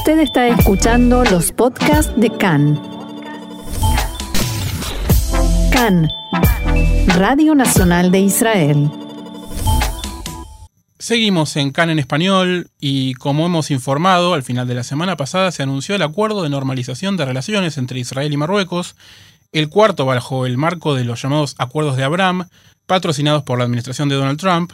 Usted está escuchando los podcasts de CAN. CAN, Radio Nacional de Israel. Seguimos en CAN en español y como hemos informado, al final de la semana pasada se anunció el acuerdo de normalización de relaciones entre Israel y Marruecos, el cuarto bajo el marco de los llamados acuerdos de Abraham, patrocinados por la administración de Donald Trump.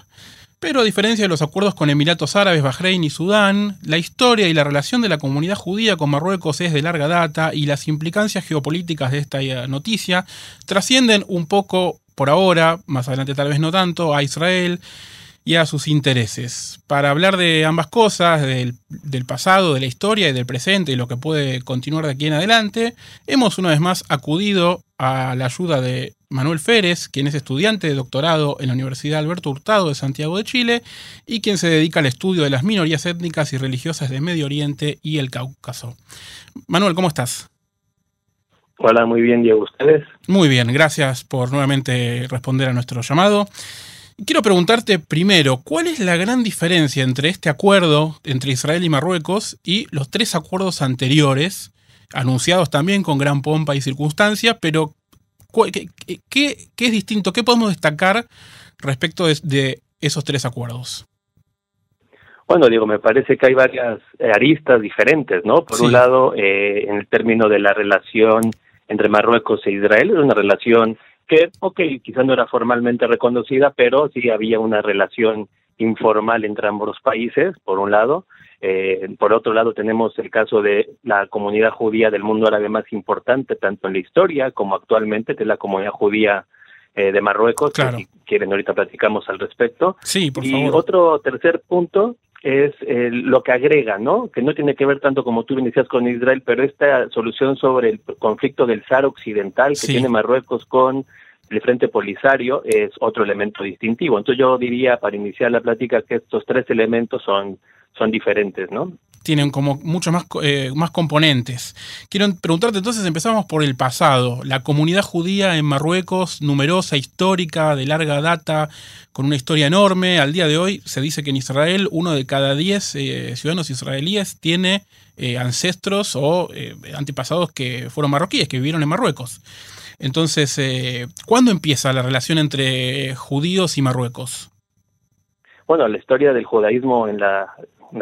Pero a diferencia de los acuerdos con Emiratos Árabes, Bahrein y Sudán, la historia y la relación de la comunidad judía con Marruecos es de larga data y las implicancias geopolíticas de esta eh, noticia trascienden un poco por ahora, más adelante tal vez no tanto, a Israel y a sus intereses. Para hablar de ambas cosas, del, pasado, de la historia y del presente y lo que puede continuar de aquí en adelante, hemos una vez más acudido a la ayuda de Manuel Férez, quien es estudiante de doctorado en la Universidad Alberto Hurtado de Santiago de Chile y quien se dedica al estudio de las minorías étnicas y religiosas de Medio Oriente y el Cáucaso. Manuel, ¿cómo estás? Hola, muy bien, Diego. ¿Ustedes? Muy bien, gracias por nuevamente responder a nuestro llamado. Quiero preguntarte primero, ¿cuál es la gran diferencia entre este acuerdo entre Israel y Marruecos y los tres acuerdos anteriores, anunciados también con gran pompa y circunstancia, pero ¿qué, es distinto? ¿Qué podemos destacar respecto de, esos tres acuerdos? Bueno, digo, me parece que hay varias aristas diferentes, ¿no? Por un lado, eh, en el término de la relación entre Marruecos e Israel, es una relación que, ok, quizás no era formalmente reconocida, pero sí había una relación informal entre ambos países, por un lado. Eh, por otro lado, tenemos el caso de la comunidad judía del mundo árabe más importante, tanto en la historia como actualmente, que es la comunidad judía eh, de Marruecos. Claro. si quieren, ahorita platicamos al respecto. Sí, por y otro tercer punto es eh, lo que agrega, ¿no? Que no tiene que ver tanto como tú inicias con Israel, pero esta solución sobre el conflicto del Sahara Occidental que tiene Marruecos con el Frente Polisario es otro elemento distintivo. Entonces yo diría, para iniciar la plática, que estos tres elementos son, son diferentes, ¿no? Tienen como muchos más, eh, más componentes. Quiero preguntarte entonces, empezamos por el pasado. La comunidad judía en Marruecos, numerosa, histórica, de larga data, con una historia enorme. Al día de hoy se dice que en Israel uno de cada diez eh, ciudadanos israelíes tiene eh, ancestros o antepasados que fueron marroquíes, que vivieron en Marruecos. Entonces, eh, ¿cuándo empieza la relación entre judíos y Marruecos? Bueno, la historia del judaísmo en la,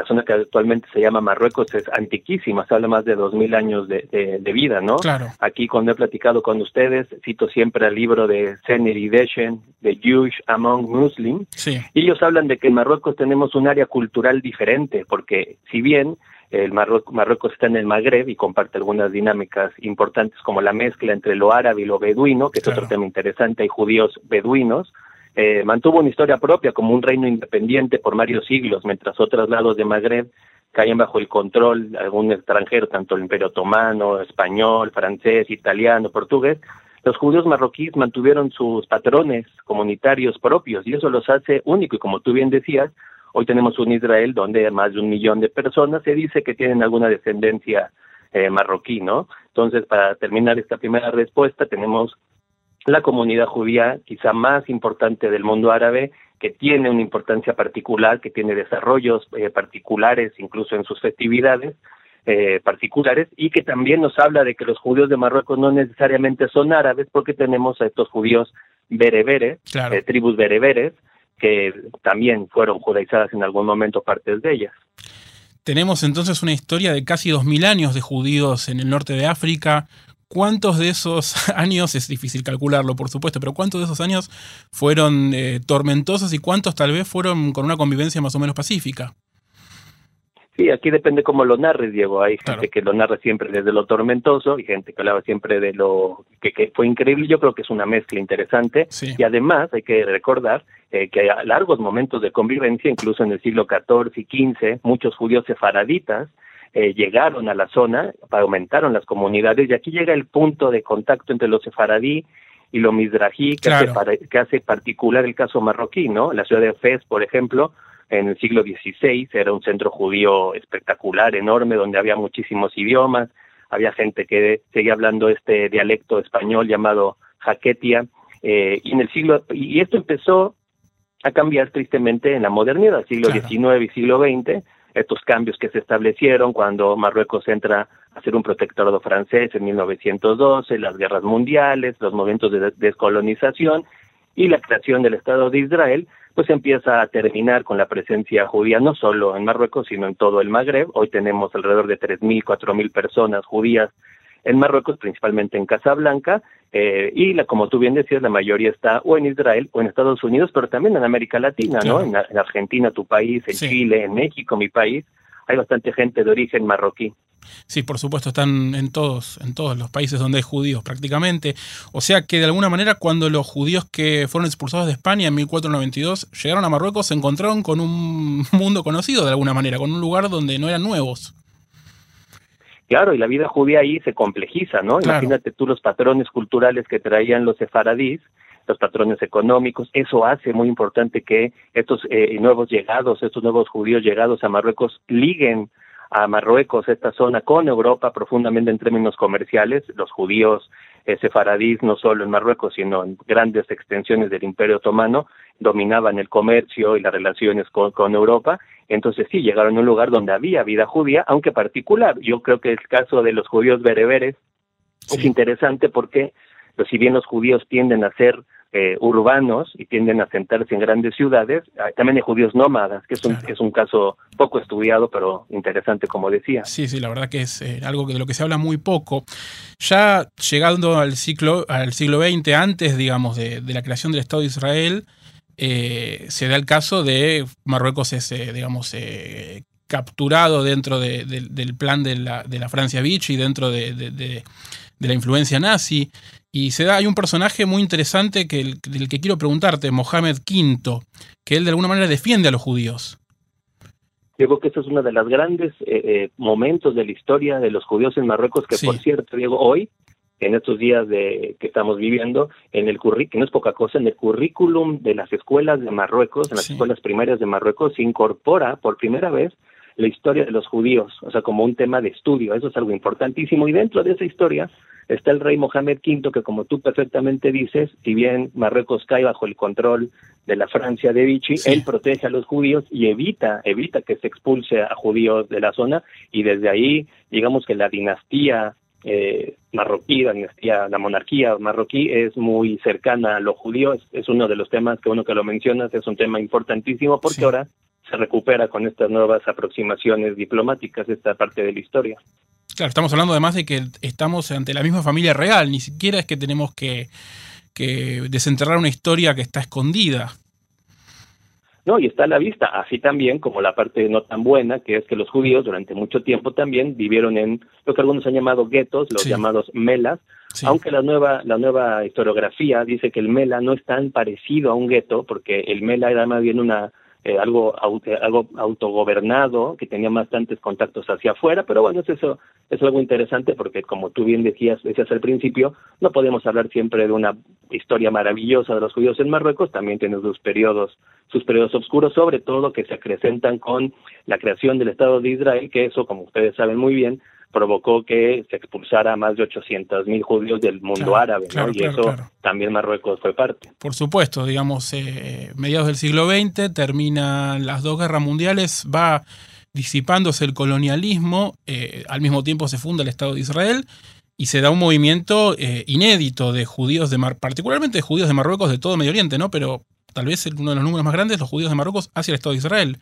zona que actualmente se llama Marruecos es antiquísima, se habla más de dos mil años de, vida, ¿no? Claro. Aquí cuando he platicado con ustedes, cito siempre el libro de Seneri Deshen, de Jewish Among Muslims, sí. y ellos hablan de que en Marruecos tenemos un área cultural diferente, porque si bien el Marruecos, está en el Magreb y comparte algunas dinámicas importantes como la mezcla entre lo árabe y lo beduino, que es otro tema interesante, hay judíos beduinos. Eh, mantuvo una historia propia como un reino independiente por varios siglos, mientras otros lados de Magreb caen bajo el control de algún extranjero, tanto el Imperio Otomano, español, francés, italiano, portugués. Los judíos marroquíes mantuvieron sus patrones comunitarios propios y eso los hace únicos y como tú bien decías, Hoy tenemos un Israel donde más de un millón de personas se dice que tienen alguna descendencia eh, marroquí, ¿no? Entonces, para terminar esta primera respuesta, tenemos la comunidad judía quizá más importante del mundo árabe, que tiene una importancia particular, que tiene desarrollos eh, particulares, incluso en sus festividades eh, particulares, y que también nos habla de que los judíos de Marruecos no necesariamente son árabes, porque tenemos a estos judíos bereberes, tribus bereberes, que también fueron judaizadas en algún momento partes de ellas. Tenemos entonces una historia de casi dos mil años de judíos en el norte de África. ¿Cuántos de esos años, es difícil calcularlo por supuesto, pero cuántos de esos años fueron eh, tormentosos y cuántos tal vez fueron con una convivencia más o menos pacífica? Sí, aquí depende cómo lo narres, Diego. Hay gente que lo narra siempre desde lo tormentoso y gente que hablaba siempre de lo que, fue increíble. Yo creo que es una mezcla interesante. Y además hay que recordar eh, que a largos momentos de convivencia, incluso en el siglo XIV y XV, muchos judíos sefaraditas eh, llegaron a la zona, aumentaron las comunidades y aquí llega el punto de contacto entre los sefaradí y los mizrají que, hace, que hace particular el caso marroquí, ¿no? La ciudad de Fez, por ejemplo, en el siglo XVI, era un centro judío espectacular, enorme, donde había muchísimos idiomas, había gente que seguía hablando este dialecto español llamado jaquetia, eh, y en el siglo, y esto empezó a cambiar tristemente en la modernidad, siglo XIX y siglo XX, estos cambios que se establecieron cuando Marruecos entra a ser un protectorado francés en 1912, las guerras mundiales, los momentos de descolonización y la creación del Estado de Israel, pues empieza a terminar con la presencia judía no solo en Marruecos, sino en todo el Magreb. Hoy tenemos alrededor de 3.000, 4.000 personas judías en Marruecos, principalmente en Casablanca, eh, y la, como tú bien decías, la mayoría está o en Israel o en Estados Unidos, pero también en América Latina, ¿no? En, Argentina, tu país, en Chile, en México, mi país, hay bastante gente de origen marroquí. Sí, por supuesto, están en todos, en todos los países donde hay judíos prácticamente. O sea que de alguna manera cuando los judíos que fueron expulsados de España en 1492 llegaron a Marruecos se encontraron con un mundo conocido de alguna manera, con un lugar donde no eran nuevos. Claro, y la vida judía ahí se complejiza, ¿no? Imagínate tú los patrones culturales que traían los sefaradís, los patrones económicos, eso hace muy importante que estos eh, nuevos llegados, estos nuevos judíos llegados a Marruecos liguen a Marruecos, esta zona, con Europa profundamente en términos comerciales. Los judíos eh, sefaradís, no solo en Marruecos, sino en grandes extensiones del Imperio Otomano, dominaban el comercio y las relaciones con, con Europa. Entonces sí, llegaron a un lugar donde había vida judía, aunque particular. Yo creo que el caso de los judíos bereberes es interesante porque, pues, si bien los judíos tienden a ser eh, urbanos y tienden a sentarse en grandes ciudades. También hay judíos nómadas, que es un, es un caso poco estudiado, pero interesante, como decía. Sí, sí, la verdad que es eh, algo de lo que se habla muy poco. Ya llegando al, ciclo, al siglo XX, antes, digamos, de, la creación del Estado de Israel, eh, se da el caso de Marruecos es, digamos, capturado dentro del plan de la, de la Francia Vichy, dentro de, la influencia nazi. Y se da, hay un personaje muy interesante que del que quiero preguntarte, Mohamed V, que él de alguna manera defiende a los judíos. Digo que eso es uno de los grandes eh, eh, momentos de la historia de los judíos en Marruecos, que por cierto, Diego, hoy, en estos días de, que estamos viviendo, en el que no es poca cosa, en el currículum de las escuelas de Marruecos, en las escuelas primarias de Marruecos, se incorpora por primera vez la historia de los judíos, o sea, como un tema de estudio, eso es algo importantísimo. Y dentro de esa historia está el rey Mohamed V, que como tú perfectamente dices, si bien Marruecos cae bajo el control de la Francia de Vichy, él protege a los judíos y evita, evita que se expulse a judíos de la zona, y desde ahí, digamos que la dinastía eh, marroquí, la dinastía, la monarquía marroquí es muy cercana a los judíos, es, uno de los temas que uno que lo mencionas, es un tema importantísimo porque ahora se recupera con estas nuevas aproximaciones diplomáticas, esta parte de la historia. Claro, estamos hablando además de que estamos ante la misma familia real, ni siquiera es que tenemos que, desenterrar una historia que está escondida. No, y está a la vista, así también como la parte no tan buena, que es que los judíos durante mucho tiempo también vivieron en lo que algunos han llamado guetos, los llamados melas, aunque la nueva, la nueva historiografía dice que el mela no es tan parecido a un gueto, porque el mela era más bien una eh, algo, algo autogobernado, que tenía bastantes contactos hacia afuera, pero bueno, es eso es algo interesante porque como tú bien decías, decías al principio, no podemos hablar siempre de una historia maravillosa de los judíos en Marruecos, también tiene sus periodos, sus periodos oscuros, sobre todo que se acrecentan con la creación del Estado de Israel, que eso, como ustedes saben muy bien, provocó que se expulsara a más de 800 mil judíos del mundo árabe, ¿no? y eso también Marruecos fue parte. Por supuesto, digamos, eh, mediados del siglo XX terminan las dos guerras mundiales, va disipándose el colonialismo, eh, al mismo tiempo se funda el Estado de Israel y se da un movimiento eh, inédito de judíos de Mar, particularmente de judíos de Marruecos de todo Medio Oriente, ¿no? Pero tal vez uno de los números más grandes, los judíos de Marruecos hacia el Estado de Israel.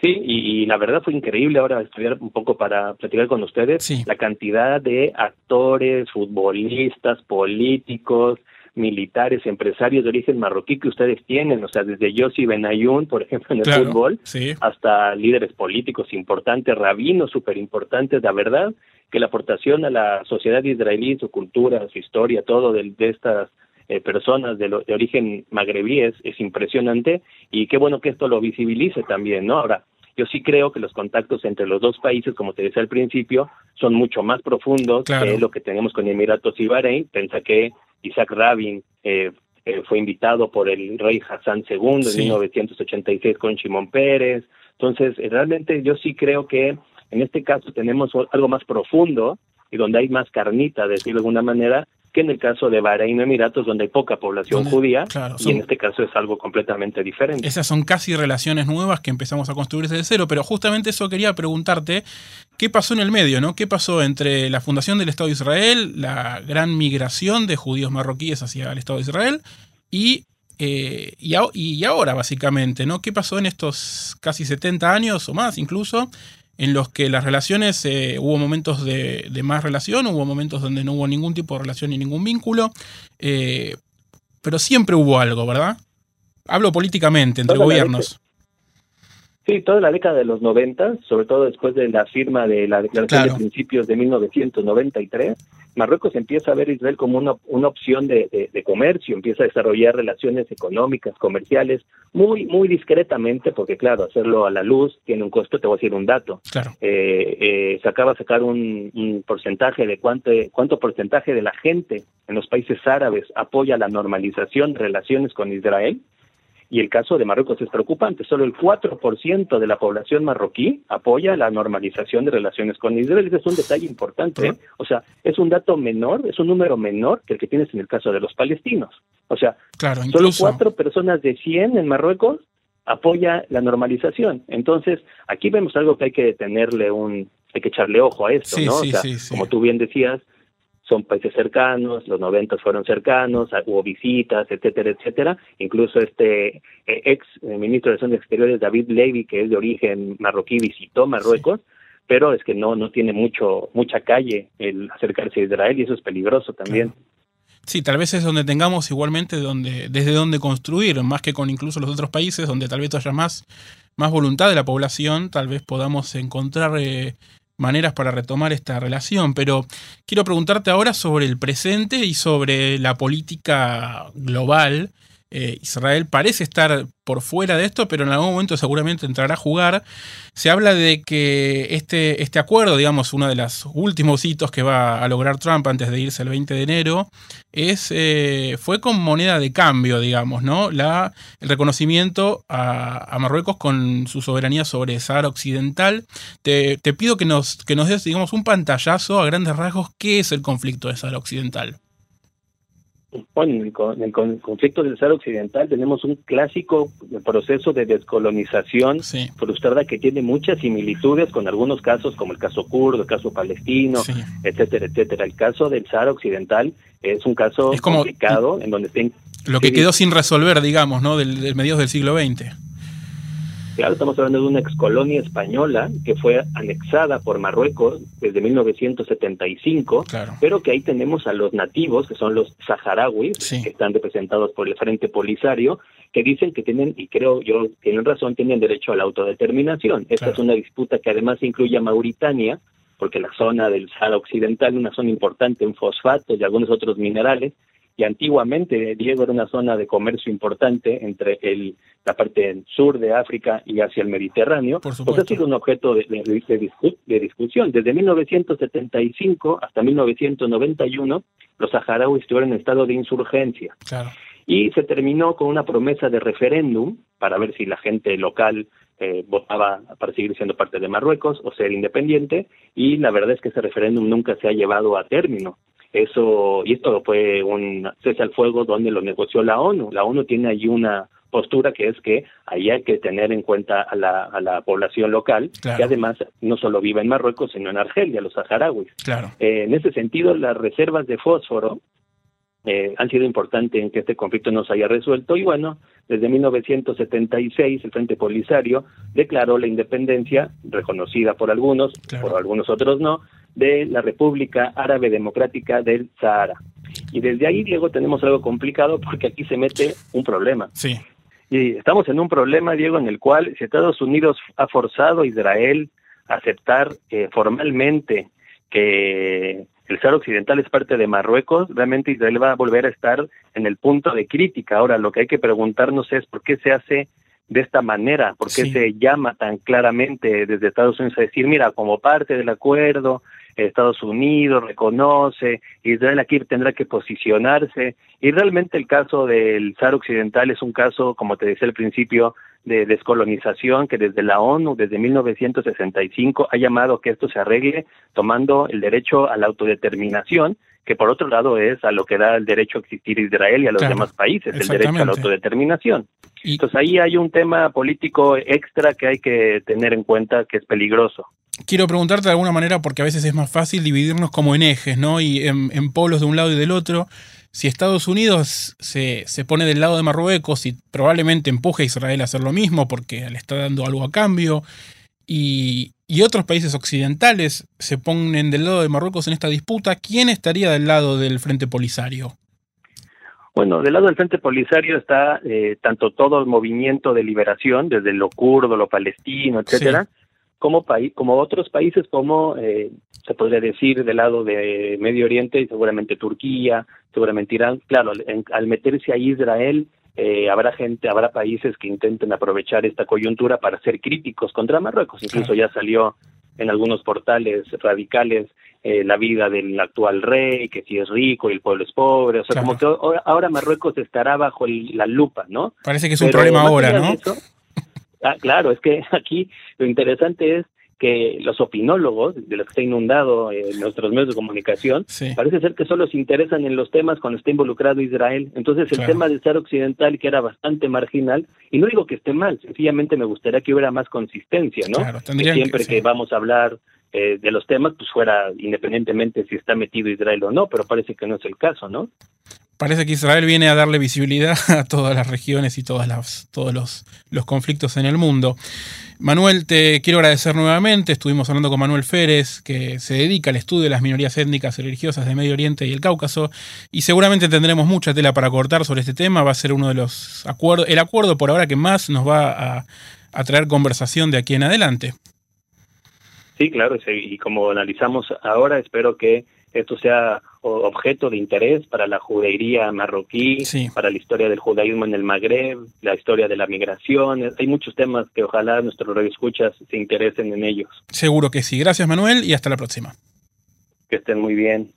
Sí, y, la verdad fue increíble ahora estudiar un poco para platicar con ustedes la cantidad de actores, futbolistas, políticos, militares, empresarios de origen marroquí que ustedes tienen, o sea, desde Yossi Benayoun, por ejemplo, en el fútbol, hasta líderes políticos importantes, rabinos súper importantes, la verdad que la aportación a la sociedad israelí, su cultura, su historia, todo de, de estas eh, personas de, de, origen magrebí es, impresionante y qué bueno que esto lo visibilice también, ¿no? Ahora, yo sí creo que los contactos entre los dos países, como te decía al principio, son mucho más profundos que lo que tenemos con Emiratos y Bahrein. Pensa que Isaac Rabin eh, eh, fue invitado por el rey Hassan II en 1986 con Shimon Pérez. Entonces, realmente yo sí creo que en este caso tenemos algo más profundo y donde hay más carnita, decirlo de alguna manera, que en el caso de Bahrein o Emiratos, donde hay poca población judía, y en este caso es algo completamente diferente. Esas son casi relaciones nuevas que empezamos a construir desde cero, pero justamente eso quería preguntarte, ¿qué pasó en el medio? ¿no? ¿Qué pasó entre la fundación del Estado de Israel, la gran migración de judíos marroquíes hacia el Estado de Israel y eh, y, ahora, básicamente, ¿no? ¿Qué pasó en estos casi 70 años o más incluso en los que las relaciones, eh, hubo momentos de, más relación, hubo momentos donde no hubo ningún tipo de relación ni ningún vínculo, eh, pero siempre hubo algo, ¿verdad? Hablo políticamente entre gobiernos. Sí, toda la década de los 90, sobre todo después de la firma de la Declaración de Principios de 1993, Marruecos empieza a ver a Israel como una, una opción de, de, comercio, empieza a desarrollar relaciones económicas, comerciales, muy muy discretamente, porque claro, hacerlo a la luz tiene un costo, te voy a decir un dato. Claro. Eh, eh, se acaba de sacar un, un porcentaje de cuánto, cuánto porcentaje de la gente en los países árabes apoya la normalización de relaciones con Israel y el caso de Marruecos es preocupante. Solo el 4% de la población marroquí apoya la normalización de relaciones con Israel. Ese es un detalle importante. ¿eh? O sea, es un dato menor, es un número menor que el que tienes en el caso de los palestinos. O sea, claro, solo cuatro personas de 100 en Marruecos apoya la normalización. Entonces, aquí vemos algo que hay que tenerle un, hay que echarle ojo a esto, ¿no? o sea, como tú bien decías, son países cercanos, los 90 fueron cercanos, hubo visitas, etcétera, etcétera. Incluso este eh, ex eh, ministro de Asuntos Exteriores, David Levy, que es de origen marroquí, visitó Marruecos, pero es que no, no tiene mucho, mucha calle el acercarse a Israel y eso es peligroso también. Sí, tal vez es donde tengamos igualmente donde, desde donde construir, más que con incluso los otros países, donde tal vez haya más, más voluntad de la población, tal vez podamos encontrar eh, maneras para retomar esta relación, pero quiero preguntarte ahora sobre el presente y sobre la política global eh, Israel parece estar por fuera de esto, pero en algún momento seguramente entrará a jugar. Se habla de que este, este acuerdo, digamos, uno de los últimos hitos que va a lograr Trump antes de irse el 20 de enero, es, eh, fue con moneda de cambio, digamos, ¿no? El reconocimiento a, Marruecos con su soberanía sobre Sahara Occidental. Te, te pido que nos, que nos des, digamos, un pantallazo a grandes rasgos, ¿qué es el conflicto de Sahara Occidental? Bueno, en el, conflicto del Sahara Occidental tenemos un clásico proceso de descolonización frustrada que tiene muchas similitudes con algunos casos, como el caso kurdo, el caso palestino, etcétera, etcétera. El caso del Sahara Occidental es un caso complicado en donde... lo que quedó sin resolver, digamos, ¿no? Del, del mediados del siglo XX. Claro, estamos hablando de una excolonia española que fue anexada por Marruecos desde 1975, pero que ahí tenemos a los nativos, que son los saharauis, que están representados por el Frente Polisario, que dicen que tienen, y creo yo tienen razón, tienen derecho a la autodeterminación. Esta es una disputa que además incluye a Mauritania, porque la zona del Sahara Occidental, una zona importante en fosfatos y algunos otros minerales, y antiguamente Diego era una zona de comercio importante entre el, la parte sur de África y hacia el Mediterráneo, pues ha sido un objeto de, de, discusión. Desde 1975 hasta 1991, los saharauis estuvieron en estado de insurgencia. Y se terminó con una promesa de referéndum para ver si la gente local eh, votaba para seguir siendo parte de Marruecos o ser independiente, y la verdad es que ese referéndum nunca se ha llevado a término. Eso, y esto fue un cese al fuego donde lo negoció la ONU. La ONU tiene allí una postura que es que ahí hay que tener en cuenta a la, a la población local, que además no solo vive en Marruecos, sino en Argelia, los saharauis. Claro. Eh, en ese sentido, las reservas de fósforo eh, han sido importantes en que este conflicto no se haya resuelto y bueno, desde 1976 el Frente Polisario declaró la independencia, reconocida por algunos, por algunos otros no, de la República Árabe Democrática del Sahara. Y desde ahí, Diego, tenemos algo complicado porque aquí se mete un problema. Sí. Y estamos en un problema, Diego, en el cual si Estados Unidos ha forzado a Israel a aceptar eh, formalmente que el Sahara Occidental es parte de Marruecos, realmente Israel va a volver a estar en el punto de crítica. Ahora, lo que hay que preguntarnos es por qué se hace de esta manera, por qué se llama tan claramente desde Estados Unidos a decir, mira, como parte del acuerdo, Estados Unidos reconoce, Israel aquí tendrá que posicionarse, y realmente el caso del Sahara Occidental es un caso, como te decía al principio, de descolonización que desde la ONU, desde 1965, ha llamado que esto se arregle tomando el derecho a la autodeterminación, que por otro lado es a lo que da el derecho a existir Israel y a los demás países, el derecho a la autodeterminación. Entonces ahí hay un tema político extra que hay que tener en cuenta que es peligroso. Quiero preguntarte de alguna manera, porque a veces es más fácil dividirnos como en ejes, ¿no? Y en, en polos de un lado y del otro. Si Estados Unidos se, se, pone del lado de Marruecos y probablemente empuje a Israel a hacer lo mismo porque le está dando algo a cambio, y, y otros países occidentales se ponen del lado de Marruecos en esta disputa, ¿quién estaría del lado del Frente Polisario? Bueno, del lado del Frente Polisario está eh, tanto todo el movimiento de liberación, desde lo kurdo, lo palestino, etcétera, como, como otros países como eh, se podría decir del lado de Medio Oriente y seguramente Turquía, seguramente Irán. Claro, al meterse ahí Israel, eh, habrá gente, habrá países que intenten aprovechar esta coyuntura para ser críticos contra Marruecos. Incluso ya salió en algunos portales radicales eh, la vida del actual rey, que si es rico y el pueblo es pobre. O sea, como que ahora Marruecos estará bajo la lupa, ¿no? Parece que es un problema ahora, ¿no? Ah, claro, es que aquí lo interesante es que los opinólogos, de los que está inundado en eh, nuestros medios de comunicación, parece ser que solo se interesan en los temas cuando está involucrado Israel. Entonces el tema del ser occidental, que era bastante marginal, y no digo que esté mal, sencillamente me gustaría que hubiera más consistencia, ¿no? que siempre que, vamos a hablar eh, de los temas, pues fuera independientemente si está metido Israel o no, pero parece que no es el caso, ¿no? Parece que Israel viene a darle visibilidad a todas las regiones y todas las, todos los, los conflictos en el mundo. Manuel, te quiero agradecer nuevamente. Estuvimos hablando con Manuel Férez, que se dedica al estudio de las minorías étnicas y religiosas de Medio Oriente y el Cáucaso, y seguramente tendremos mucha tela para cortar sobre este tema. Va a ser uno de los acuerdos, el acuerdo por ahora que más nos va a, traer conversación de aquí en adelante. Sí, claro, y como analizamos ahora, espero que esto sea objeto de interés para la judería marroquí, para la historia del judaísmo en el Magreb, la historia de la migración. Hay muchos temas que ojalá nuestros radioescuchas se interesen en ellos. Seguro que sí. Gracias, Manuel, y hasta la próxima. Que estén muy bien.